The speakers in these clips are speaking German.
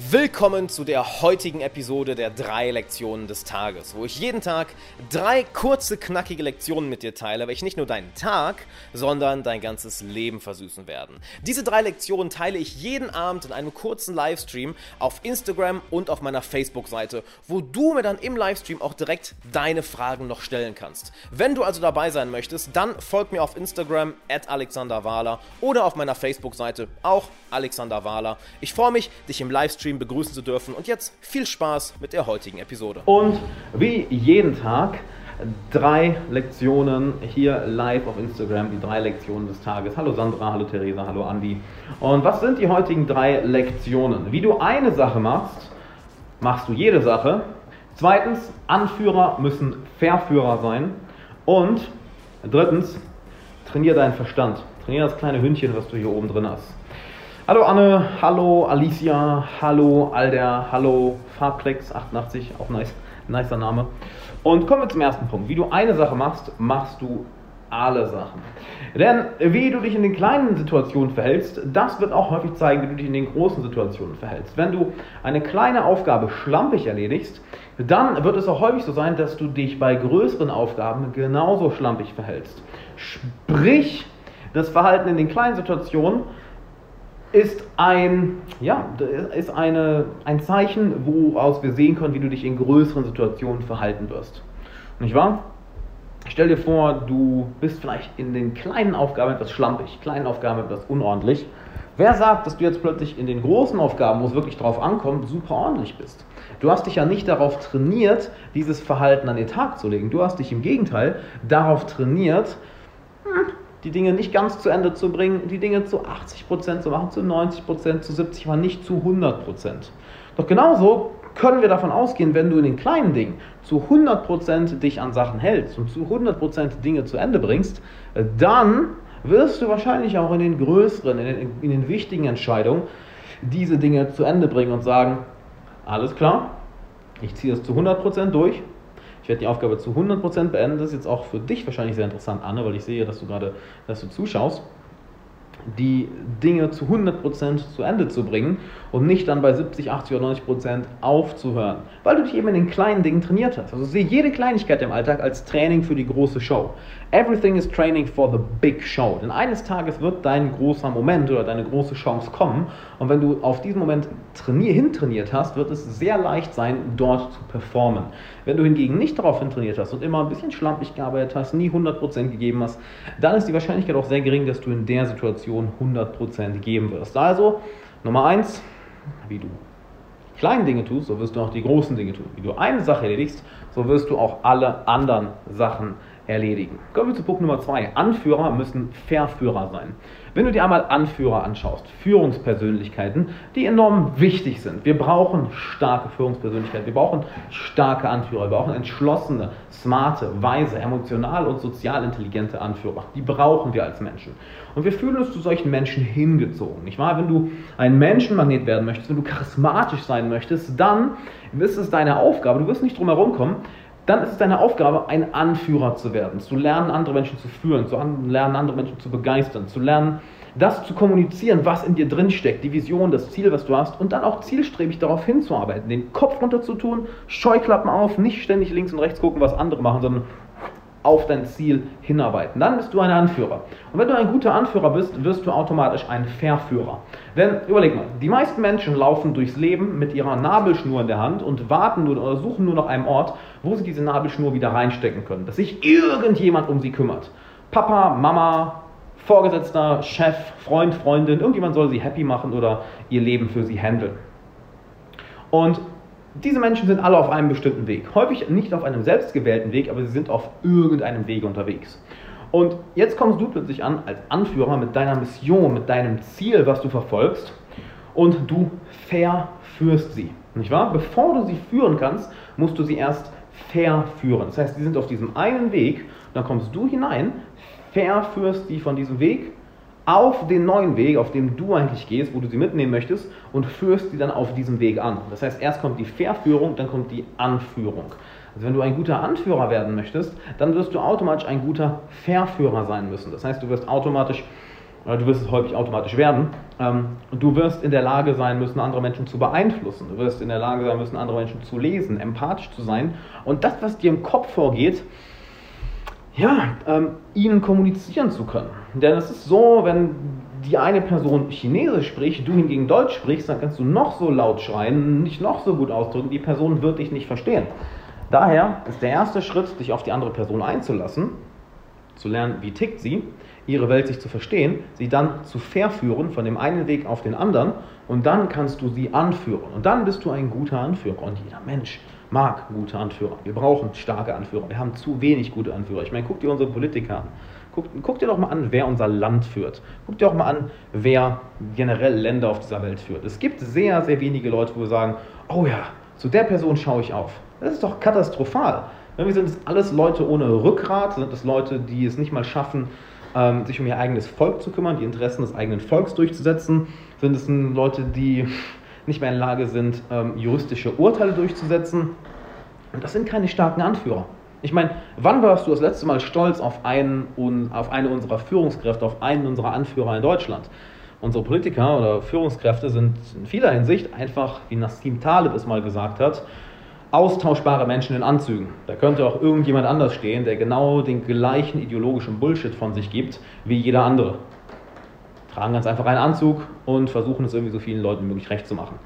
Willkommen zu der heutigen Episode der drei Lektionen des Tages, wo ich jeden Tag drei kurze, knackige Lektionen mit dir teile, welche nicht nur deinen Tag, sondern dein ganzes Leben versüßen werden. Diese drei Lektionen teile ich jeden Abend in einem kurzen Livestream auf Instagram und auf meiner Facebook-Seite, wo du mir dann im Livestream auch direkt deine Fragen noch stellen kannst. Wenn du also dabei sein möchtest, dann folg mir auf Instagram at Alexander Wahler oder auf meiner Facebook-Seite auch Alexander Wahler. Ich freue mich, dich im Livestream Livestream begrüßen zu dürfen. Und jetzt viel Spaß mit der heutigen Episode. Und wie jeden Tag drei Lektionen hier live auf Instagram, die drei Lektionen des Tages. Hallo Sandra, hallo Theresa, hallo Andi. Und was sind die heutigen drei Lektionen? Wie du eine Sache machst, machst du jede Sache. Zweitens, Anführer müssen Verführer sein. Und drittens, trainier deinen Verstand. Trainier das kleine Hündchen, was du hier oben drin hast. Hallo Anne, hallo Alicia, hallo Alder, hallo Farbplex88, auch nice, nicer Name. Und kommen wir zum ersten Punkt. Wie du eine Sache machst, machst du alle Sachen. Denn wie du dich in den kleinen Situationen verhältst, das wird auch häufig zeigen, wie du dich in den großen Situationen verhältst. Wenn du eine kleine Aufgabe schlampig erledigst, dann wird es auch häufig so sein, dass du dich bei größeren Aufgaben genauso schlampig verhältst. Sprich, das Verhalten in den kleinen Situationen ist ein, ja, ist eine, ein Zeichen, woraus wir sehen können, wie du dich in größeren Situationen verhalten wirst. Nicht wahr? Stell dir vor, du bist vielleicht in den kleinen Aufgaben etwas schlampig, kleinen Aufgaben etwas unordentlich. Wer sagt, dass du jetzt plötzlich in den großen Aufgaben, wo es wirklich drauf ankommt, super ordentlich bist? Du hast dich ja nicht darauf trainiert, dieses Verhalten an den Tag zu legen. Du hast dich im Gegenteil darauf trainiert, hm, die Dinge nicht ganz zu Ende zu bringen, die Dinge zu 80% zu machen, zu 90%, zu 70%, aber nicht zu 100%. Doch genauso können wir davon ausgehen, wenn du in den kleinen Dingen zu 100% dich an Sachen hältst und zu 100% Dinge zu Ende bringst, dann wirst du wahrscheinlich auch in den größeren, in den, in den wichtigen Entscheidungen diese Dinge zu Ende bringen und sagen, alles klar, ich ziehe es zu 100% durch ich werde die Aufgabe zu 100% beenden. Das ist jetzt auch für dich wahrscheinlich sehr interessant, Anne, weil ich sehe, dass du gerade, dass du zuschaust die Dinge zu 100% zu Ende zu bringen und nicht dann bei 70, 80 oder 90% aufzuhören, weil du dich eben in den kleinen Dingen trainiert hast. Also sehe jede Kleinigkeit im Alltag als Training für die große Show. Everything is training for the big show. Denn eines Tages wird dein großer Moment oder deine große Chance kommen und wenn du auf diesen Moment trainier hintrainiert hast, wird es sehr leicht sein, dort zu performen. Wenn du hingegen nicht darauf trainiert hast und immer ein bisschen schlampig gearbeitet hast, nie 100% gegeben hast, dann ist die Wahrscheinlichkeit auch sehr gering, dass du in der Situation Situation 100% geben wirst. Also, Nummer 1, wie du kleinen Dinge tust, so wirst du auch die großen Dinge tun. Wie du eine Sache erledigst, so wirst du auch alle anderen Sachen erledigen. Kommen wir zu Punkt Nummer 2. Anführer müssen Verführer sein. Wenn du dir einmal Anführer anschaust, Führungspersönlichkeiten, die enorm wichtig sind. Wir brauchen starke Führungspersönlichkeiten, wir brauchen starke Anführer, wir brauchen entschlossene, smarte, weise, emotional und sozial intelligente Anführer. Die brauchen wir als Menschen. Und wir fühlen uns zu solchen Menschen hingezogen. Nicht wahr? Wenn du ein Menschenmagnet werden möchtest, wenn du charismatisch sein möchtest, dann ist es deine Aufgabe, du wirst nicht drum herum kommen, dann ist es deine Aufgabe, ein Anführer zu werden, zu lernen, andere Menschen zu führen, zu lernen, andere Menschen zu begeistern, zu lernen, das zu kommunizieren, was in dir drin steckt, die Vision, das Ziel, was du hast und dann auch zielstrebig darauf hinzuarbeiten, den Kopf runter zu tun, Scheuklappen auf, nicht ständig links und rechts gucken, was andere machen, sondern auf dein Ziel hinarbeiten. Dann bist du ein Anführer. Und wenn du ein guter Anführer bist, wirst du automatisch ein Verführer. Denn überleg mal, die meisten Menschen laufen durchs Leben mit ihrer Nabelschnur in der Hand und warten nur oder suchen nur nach einem Ort, wo sie diese Nabelschnur wieder reinstecken können, dass sich irgendjemand um sie kümmert. Papa, Mama, Vorgesetzter, Chef, Freund, Freundin, irgendjemand soll sie happy machen oder ihr Leben für sie handeln. Und diese Menschen sind alle auf einem bestimmten Weg. Häufig nicht auf einem selbstgewählten Weg, aber sie sind auf irgendeinem Weg unterwegs. Und jetzt kommst du plötzlich an als Anführer mit deiner Mission, mit deinem Ziel, was du verfolgst, und du verführst sie. Nicht wahr? Bevor du sie führen kannst, musst du sie erst verführen. Das heißt, sie sind auf diesem einen Weg, dann kommst du hinein, verführst sie von diesem Weg auf den neuen Weg, auf dem du eigentlich gehst, wo du sie mitnehmen möchtest und führst sie dann auf diesem Weg an. Das heißt, erst kommt die Verführung, dann kommt die Anführung. Also wenn du ein guter Anführer werden möchtest, dann wirst du automatisch ein guter Verführer sein müssen. Das heißt, du wirst automatisch oder du wirst es häufig automatisch werden. Ähm, du wirst in der Lage sein müssen, andere Menschen zu beeinflussen. Du wirst in der Lage sein müssen, andere Menschen zu lesen, empathisch zu sein. Und das, was dir im Kopf vorgeht, ja, ähm, ihnen kommunizieren zu können. Denn es ist so, wenn die eine Person Chinesisch spricht, du hingegen Deutsch sprichst, dann kannst du noch so laut schreien, nicht noch so gut ausdrücken, die Person wird dich nicht verstehen. Daher ist der erste Schritt, dich auf die andere Person einzulassen, zu lernen, wie tickt sie, ihre Welt sich zu verstehen, sie dann zu verführen von dem einen Weg auf den anderen und dann kannst du sie anführen. Und dann bist du ein guter Anführer. Und jeder Mensch mag gute Anführer. Wir brauchen starke Anführer. Wir haben zu wenig gute Anführer. Ich meine, guck dir unsere Politiker an. Guck, guck, dir doch mal an, wer unser Land führt. Guck dir auch mal an, wer generell Länder auf dieser Welt führt. Es gibt sehr, sehr wenige Leute, wo wir sagen, oh ja, zu der Person schaue ich auf. Das ist doch katastrophal. Wir sind es alles Leute ohne Rückgrat, sind es Leute, die es nicht mal schaffen, ähm, sich um ihr eigenes Volk zu kümmern, die Interessen des eigenen Volks durchzusetzen. Sind es Leute, die nicht mehr in der Lage sind, ähm, juristische Urteile durchzusetzen. Und das sind keine starken Anführer. Ich meine, wann warst du das letzte Mal stolz auf, einen, auf eine unserer Führungskräfte, auf einen unserer Anführer in Deutschland? Unsere Politiker oder Führungskräfte sind in vieler Hinsicht einfach, wie Nassim Taleb es mal gesagt hat, austauschbare Menschen in Anzügen. Da könnte auch irgendjemand anders stehen, der genau den gleichen ideologischen Bullshit von sich gibt wie jeder andere. Tragen ganz einfach einen Anzug und versuchen es irgendwie so vielen Leuten möglich recht zu machen.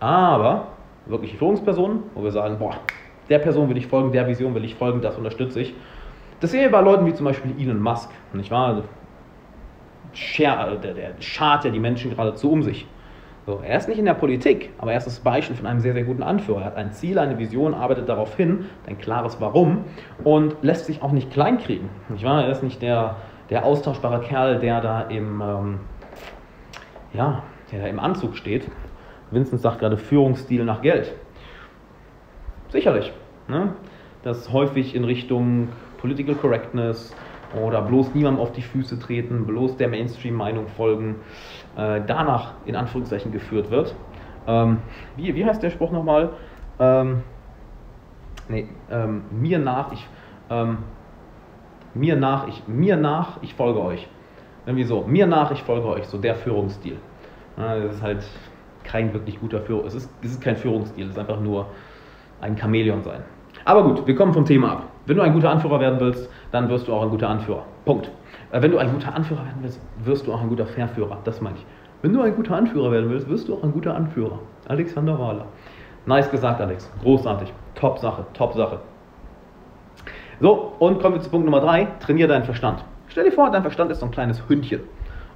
Aber wirkliche Führungspersonen, wo wir sagen, boah, der Person will ich folgen, der Vision will ich folgen, das unterstütze ich. Das sehen wir bei Leuten wie zum Beispiel Elon Musk, nicht wahr? Der, der, der schart ja die Menschen geradezu um sich. So, er ist nicht in der Politik, aber er ist das Beispiel von einem sehr, sehr guten Anführer. Er hat ein Ziel, eine Vision, arbeitet darauf hin, ein klares Warum und lässt sich auch nicht kleinkriegen. Nicht wahr? Er ist nicht der, der austauschbare Kerl, der da im, ähm, ja, der da im Anzug steht. Vincent sagt gerade Führungsstil nach Geld. Sicherlich. Ne? Das häufig in Richtung Political Correctness oder bloß niemandem auf die Füße treten, bloß der Mainstream-Meinung folgen, äh, danach in Anführungszeichen geführt wird. Ähm, wie, wie heißt der Spruch nochmal? Ähm, nee, ähm, mir nach, ich, ähm, mir nach, ich, mir nach, ich folge euch. Irgendwie so, mir nach, ich folge euch, so der Führungsstil. das ist halt kein wirklich guter Führung, es ist, es ist kein Führungsstil, es ist einfach nur ein Chamäleon sein. Aber gut, wir kommen vom Thema ab. Wenn du ein guter Anführer werden willst, dann wirst du auch ein guter Anführer. Punkt. Äh, wenn du ein guter Anführer werden willst, wirst du auch ein guter Verführer. Das meine ich. Wenn du ein guter Anführer werden willst, wirst du auch ein guter Anführer. Alexander Wahler. Nice gesagt, Alex. Großartig. Top Sache, top Sache. So, und kommen wir zu Punkt Nummer 3. Trainiere deinen Verstand. Stell dir vor, dein Verstand ist so ein kleines Hündchen.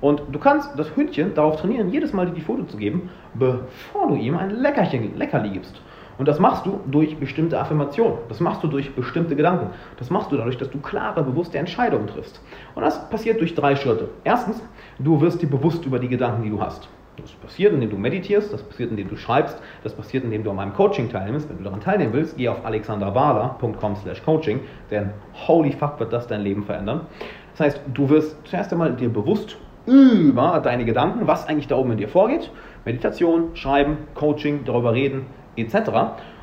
Und du kannst das Hündchen darauf trainieren, jedes Mal dir die Foto zu geben, bevor du ihm ein Leckerchen, Leckerli gibst. Und das machst du durch bestimmte Affirmationen. Das machst du durch bestimmte Gedanken. Das machst du dadurch, dass du klare, bewusste Entscheidungen triffst. Und das passiert durch drei Schritte. Erstens, du wirst dir bewusst über die Gedanken, die du hast. Das passiert, indem du meditierst, das passiert, indem du schreibst, das passiert, indem du an meinem Coaching teilnimmst. Wenn du daran teilnehmen willst, geh auf alexanderwahler.com slash coaching, denn holy fuck wird das dein Leben verändern. Das heißt, du wirst zuerst einmal dir bewusst über deine Gedanken, was eigentlich da oben in dir vorgeht. Meditation, Schreiben, Coaching, darüber reden, etc.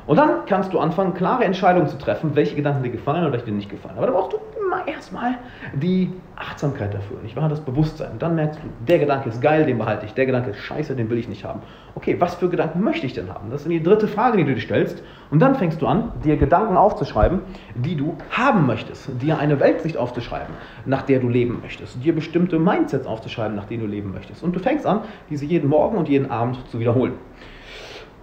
Und dann kannst du anfangen, klare Entscheidungen zu treffen, welche Gedanken dir gefallen und welche dir nicht gefallen. Aber da brauchst du immer erstmal die Achtsamkeit dafür, nicht wahr? Das Bewusstsein. Und dann merkst du, der Gedanke ist geil, den behalte ich. Der Gedanke ist scheiße, den will ich nicht haben. Okay, was für Gedanken möchte ich denn haben? Das ist die dritte Frage, die du dir stellst. Und dann fängst du an, dir Gedanken aufzuschreiben, die du haben möchtest. Dir eine Weltsicht aufzuschreiben, nach der du leben möchtest. Dir bestimmte Mindsets aufzuschreiben, nach denen du leben möchtest. Und du fängst an, diese jeden Morgen und jeden Abend zu wiederholen.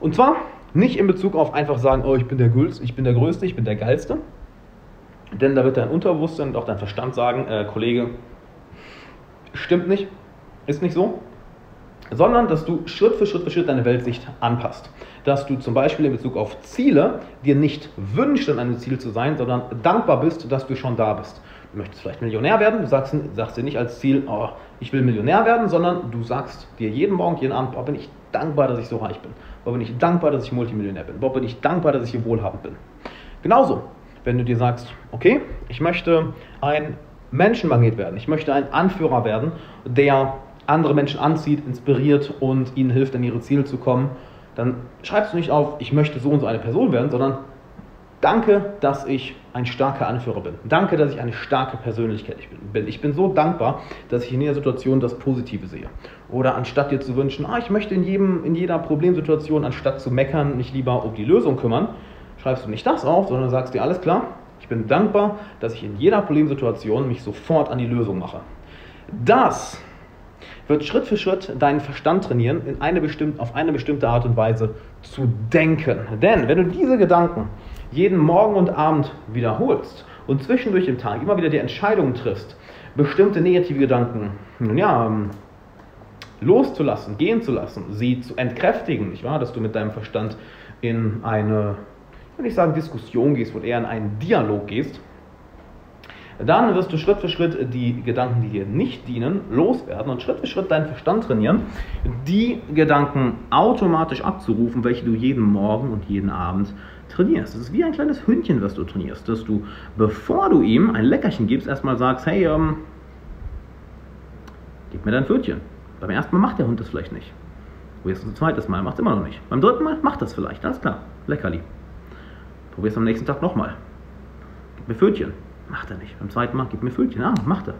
Und zwar nicht in Bezug auf einfach sagen, oh, ich bin der Größte, ich bin der Größte, ich bin der Geilste. Denn da wird dein Unterbewusstsein und auch dein Verstand sagen, äh, Kollege, stimmt nicht, ist nicht so. Sondern, dass du Schritt für Schritt für Schritt deine Weltsicht anpasst. Dass du zum Beispiel in Bezug auf Ziele dir nicht wünschst, an einem Ziel zu sein, sondern dankbar bist, dass du schon da bist. Du möchtest vielleicht Millionär werden, du sagst, sagst dir nicht als Ziel, oh, ich will Millionär werden, sondern du sagst dir jeden Morgen, jeden Abend, oh, bin ich dankbar, dass ich so reich bin. Boah, bin ich dankbar, dass ich Multimillionär bin. Boah, bin ich dankbar, dass ich hier wohlhabend bin. Genauso, wenn du dir sagst, okay, ich möchte ein Menschenmagnet werden, ich möchte ein Anführer werden, der andere Menschen anzieht, inspiriert und ihnen hilft, an ihre Ziele zu kommen, dann schreibst du nicht auf, ich möchte so und so eine Person werden, sondern Danke, dass ich ein starker Anführer bin. Danke, dass ich eine starke Persönlichkeit bin. Ich bin so dankbar, dass ich in jeder Situation das Positive sehe. Oder anstatt dir zu wünschen, ah, ich möchte in, jedem, in jeder Problemsituation, anstatt zu meckern, mich lieber um die Lösung kümmern, schreibst du nicht das auf, sondern sagst dir, alles klar, ich bin dankbar, dass ich in jeder Problemsituation mich sofort an die Lösung mache. Das wird Schritt für Schritt deinen Verstand trainieren, in eine auf eine bestimmte Art und Weise zu denken. Denn wenn du diese Gedanken jeden Morgen und Abend wiederholst und zwischendurch im Tag immer wieder die Entscheidungen triffst, bestimmte negative Gedanken ja, ähm, loszulassen, gehen zu lassen, sie zu entkräftigen, nicht wahr? Dass du mit deinem Verstand in eine, ich will nicht sagen Diskussion gehst, wo eher in einen Dialog gehst, dann wirst du Schritt für Schritt die Gedanken, die dir nicht dienen, loswerden und Schritt für Schritt deinen Verstand trainieren, die Gedanken automatisch abzurufen, welche du jeden Morgen und jeden Abend trainierst. Das ist wie ein kleines Hündchen, was du trainierst, dass du, bevor du ihm ein Leckerchen gibst, erstmal sagst, hey, ähm, gib mir dein Pfötchen. Beim ersten Mal macht der Hund das vielleicht nicht. Probierst du ein zweites Mal, macht es immer noch nicht. Beim dritten Mal macht das vielleicht, alles klar, Leckerli. Probierst am nächsten Tag nochmal. Gib mir Pfötchen. Macht er nicht. Beim zweiten Mal, gib mir Pfötchen. Ah, macht er.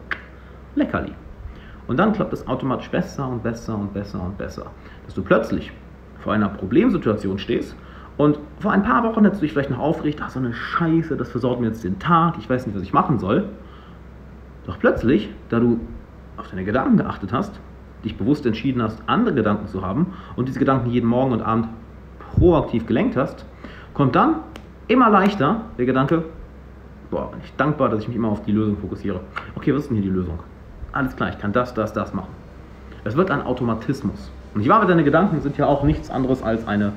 Leckerli. Und dann klappt es automatisch besser und besser und besser und besser. Dass du plötzlich vor einer Problemsituation stehst und vor ein paar Wochen hättest du dich vielleicht noch aufgeregt, ach so eine Scheiße, das versorgt mir jetzt den Tag, ich weiß nicht, was ich machen soll. Doch plötzlich, da du auf deine Gedanken geachtet hast, dich bewusst entschieden hast, andere Gedanken zu haben und diese Gedanken jeden Morgen und Abend proaktiv gelenkt hast, kommt dann immer leichter der Gedanke, boah, bin ich dankbar, dass ich mich immer auf die Lösung fokussiere. Okay, was ist denn hier die Lösung? Alles klar, ich kann das, das, das machen. Es wird ein Automatismus. Und ich war, deine Gedanken sind ja auch nichts anderes als eine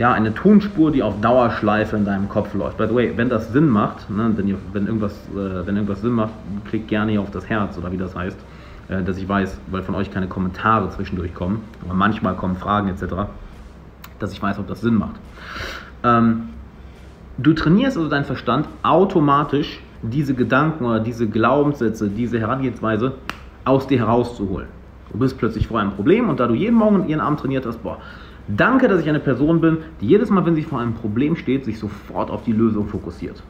ja, eine Tonspur, die auf Dauerschleife in deinem Kopf läuft. By the way, wenn das Sinn macht, ne, wenn, ihr, wenn, irgendwas, äh, wenn irgendwas Sinn macht, klickt gerne hier auf das Herz oder wie das heißt, äh, dass ich weiß, weil von euch keine Kommentare zwischendurch kommen, aber manchmal kommen Fragen etc., dass ich weiß, ob das Sinn macht. Ähm, du trainierst also deinen Verstand automatisch, diese Gedanken oder diese Glaubenssätze, diese Herangehensweise aus dir herauszuholen. Du bist plötzlich vor einem Problem und da du jeden Morgen und jeden Abend trainiert hast, boah, Danke, dass ich eine Person bin, die jedes Mal, wenn sie vor einem Problem steht, sich sofort auf die Lösung fokussiert.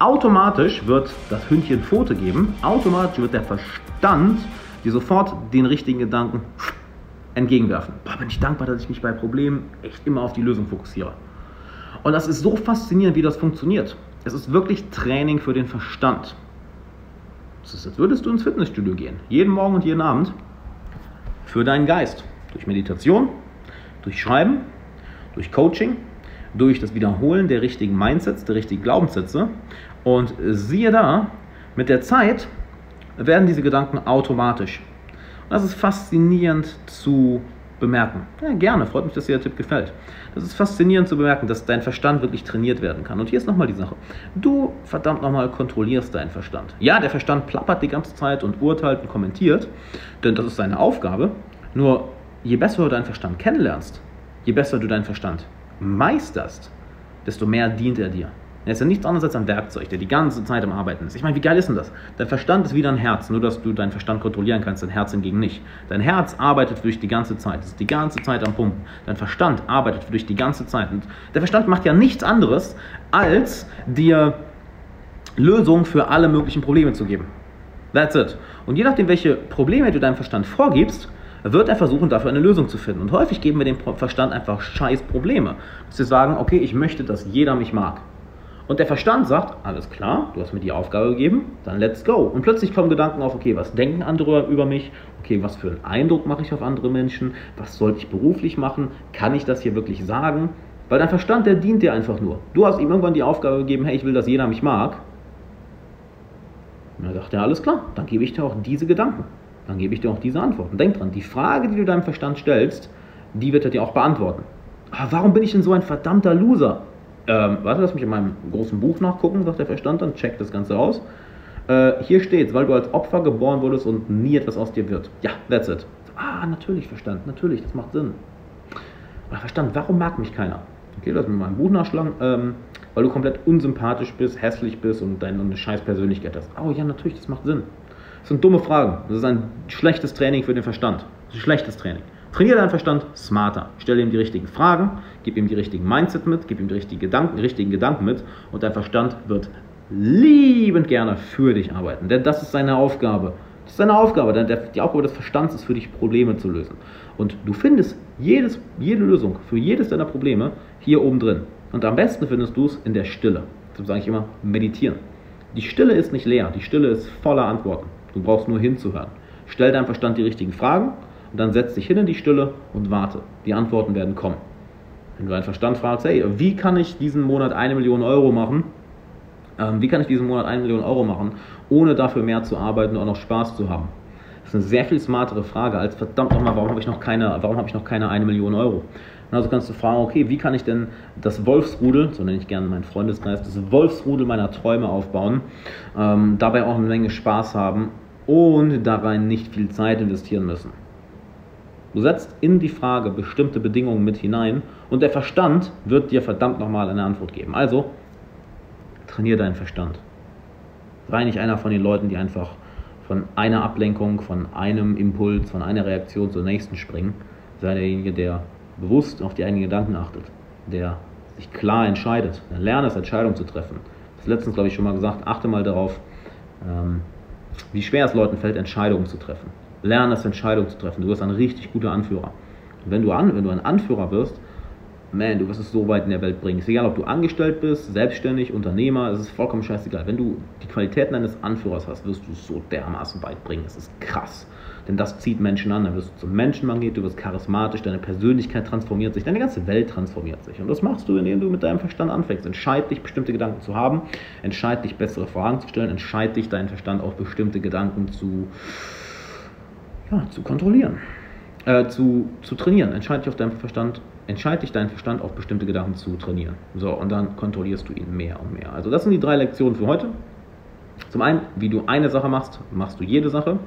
Automatisch wird das Hündchen Pfote geben, automatisch wird der Verstand dir sofort den richtigen Gedanken entgegenwerfen. Boah, bin ich dankbar, dass ich mich bei Problemen echt immer auf die Lösung fokussiere. Und das ist so faszinierend, wie das funktioniert. Es ist wirklich Training für den Verstand. Es ist, als würdest du ins Fitnessstudio gehen, jeden Morgen und jeden Abend, für deinen Geist. Durch Meditation, durch Schreiben, durch Coaching, durch das Wiederholen der richtigen Mindsets, der richtigen Glaubenssätze. Und siehe da, mit der Zeit werden diese Gedanken automatisch. Und das ist faszinierend zu bemerken. Ja, gerne, freut mich, dass dir der Tipp gefällt. Das ist faszinierend zu bemerken, dass dein Verstand wirklich trainiert werden kann. Und hier ist nochmal die Sache. Du, verdammt nochmal, kontrollierst deinen Verstand. Ja, der Verstand plappert die ganze Zeit und urteilt und kommentiert, denn das ist seine Aufgabe. Nur je besser du deinen Verstand kennenlernst, je besser du deinen Verstand meisterst, desto mehr dient er dir. Er ist ja nichts anderes als ein Werkzeug, der die ganze Zeit am Arbeiten ist. Ich meine, wie geil ist denn das? Dein Verstand ist wie dein Herz, nur dass du deinen Verstand kontrollieren kannst, dein Herz hingegen nicht. Dein Herz arbeitet für dich die ganze Zeit, ist die ganze Zeit am Pumpen. Dein Verstand arbeitet für dich die ganze Zeit. Und der Verstand macht ja nichts anderes, als dir Lösungen für alle möglichen Probleme zu geben. That's it. Und je nachdem, welche Probleme du deinem Verstand vorgibst, wird er versuchen, dafür eine Lösung zu finden. Und häufig geben wir dem Verstand einfach scheiß Probleme. Dass wir sagen, okay, ich möchte, dass jeder mich mag. Und der Verstand sagt, alles klar, du hast mir die Aufgabe gegeben, dann let's go. Und plötzlich kommen Gedanken auf, okay, was denken andere über mich? Okay, was für einen Eindruck mache ich auf andere Menschen? Was sollte ich beruflich machen? Kann ich das hier wirklich sagen? Weil dein Verstand, der dient dir einfach nur. Du hast ihm irgendwann die Aufgabe gegeben, hey, ich will, dass jeder mich mag. Und dann sagt er, alles klar, dann gebe ich dir auch diese Gedanken dann gebe ich dir auch diese Antworten. Denk dran, die Frage, die du deinem Verstand stellst, die wird er dir auch beantworten. Aber ah, warum bin ich denn so ein verdammter Loser? Ähm, warte, lass mich in meinem großen Buch nachgucken, sagt der Verstand dann, check das Ganze aus. Äh, hier steht, weil du als Opfer geboren wurdest und nie etwas aus dir wird. Ja, that's it. Ah, natürlich, Verstand, natürlich, das macht Sinn. Aber Verstand, warum mag mich keiner? Okay, lass mich in meinem Buch nachschlagen. Ähm, weil du komplett unsympathisch bist, hässlich bist und deine scheiß Persönlichkeit hast. Oh ja, natürlich, das macht Sinn. Das sind dumme Fragen. Das ist ein schlechtes Training für den Verstand. Das ist ein schlechtes Training. Trainiere deinen Verstand smarter. Stelle ihm die richtigen Fragen, gib ihm die richtigen Mindset mit, gib ihm die richtigen Gedanken, die richtigen Gedanken mit und dein Verstand wird liebend gerne für dich arbeiten. Denn das ist seine Aufgabe. Das ist seine Aufgabe. Denn die Aufgabe des Verstands ist für dich, Probleme zu lösen. Und du findest jedes, jede Lösung für jedes deiner Probleme hier oben drin. Und am besten findest du es in der Stille. Deshalb sage ich immer, meditieren. Die Stille ist nicht leer, die Stille ist voller Antworten. Du brauchst nur hinzuhören. Stell deinem Verstand die richtigen Fragen und dann setz dich hin in die Stille und warte. Die Antworten werden kommen. Wenn du deinen Verstand fragst, hey, wie kann ich diesen Monat eine Million Euro machen? Ähm, wie kann ich diesen Monat eine Million Euro machen, ohne dafür mehr zu arbeiten und auch noch Spaß zu haben? Das ist eine sehr viel smartere Frage als verdammt nochmal, warum habe ich noch keine, warum habe ich noch keine eine Million Euro? Und also kannst du fragen, okay, wie kann ich denn das Wolfsrudel, so nenne ich gerne meinen Freundeskreis, das Wolfsrudel meiner Träume aufbauen, ähm, dabei auch eine Menge Spaß haben und dabei nicht viel Zeit investieren müssen. Du setzt in die Frage bestimmte Bedingungen mit hinein und der Verstand wird dir verdammt nochmal eine Antwort geben. Also, trainiere deinen Verstand. Sei nicht einer von den Leuten, die einfach von einer Ablenkung, von einem Impuls, von einer Reaktion zur nächsten springen. Sei derjenige, der bewusst auf die eigenen Gedanken achtet, der sich klar entscheidet. Lerne es, Entscheidungen zu treffen. Das letztens, glaube ich, schon mal gesagt. Achte mal darauf, ähm, wie schwer es Leuten fällt, Entscheidungen zu treffen. Lerne es, Entscheidungen zu treffen. Du wirst ein richtig guter Anführer. Und wenn du, an, wenn du ein Anführer wirst, man, du wirst es so weit in der Welt bringen. Ist egal, ob du angestellt bist, selbstständig, Unternehmer, es ist vollkommen scheißegal. Wenn du die Qualitäten eines Anführers hast, wirst du es so dermaßen weit bringen. Es ist krass. Denn das zieht Menschen an. Dann wirst du zum Menschenmagnet, du wirst charismatisch, deine Persönlichkeit transformiert sich, deine ganze Welt transformiert sich. Und das machst du, indem du mit deinem Verstand anfängst. Entscheid dich, bestimmte Gedanken zu haben, entscheid dich, bessere Fragen zu stellen, entscheid dich, deinen Verstand auf bestimmte Gedanken zu, ja, zu kontrollieren. Äh, zu, zu trainieren. Entscheid dich auf deinen Verstand entscheide dich, deinen Verstand auf bestimmte Gedanken zu trainieren. So, und dann kontrollierst du ihn mehr und mehr. Also das sind die drei Lektionen für heute. Zum einen, wie du eine Sache machst, machst du jede Sache.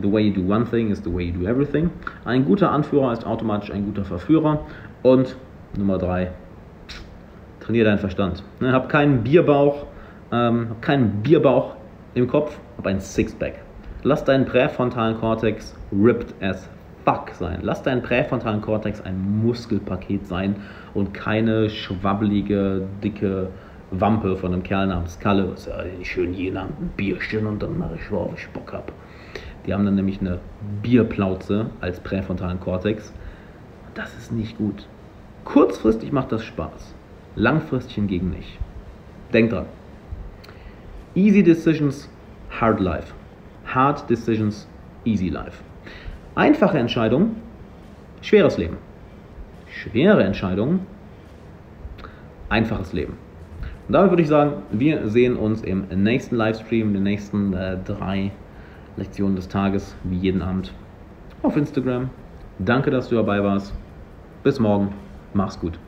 The way you do one thing is the way you do everything. Ein guter Anführer ist automatisch ein guter Verführer. Und Nummer drei, trainiere deinen Verstand. Ne, hab keinen Bierbauch, ähm, hab keinen Bierbauch im Kopf, hab einen Sixpack. Lass deinen präfrontalen Kortex ripped as fuck sein. Lass deinen präfrontalen Kortex ein Muskelpaket sein und keine schwabbelige, dicke Wampe von einem Kerl namens Kalle, was ja schön jeden Abend ein Bierchen und dann mache ich, worauf ich Bock habe. Die haben dann nämlich eine Bierplauze als präfrontalen Kortex. Das ist nicht gut. Kurzfristig macht das Spaß, langfristig hingegen nicht. Denk dran. Easy decisions, hard life. Hard decisions, easy life. Einfache Entscheidungen, schweres Leben. Schwere Entscheidungen, einfaches Leben. Und damit würde ich sagen, wir sehen uns im nächsten Livestream, in den nächsten äh, drei Lektionen des Tages, wie jeden Abend, auf Instagram. Danke, dass du dabei warst. Bis morgen. Mach's gut.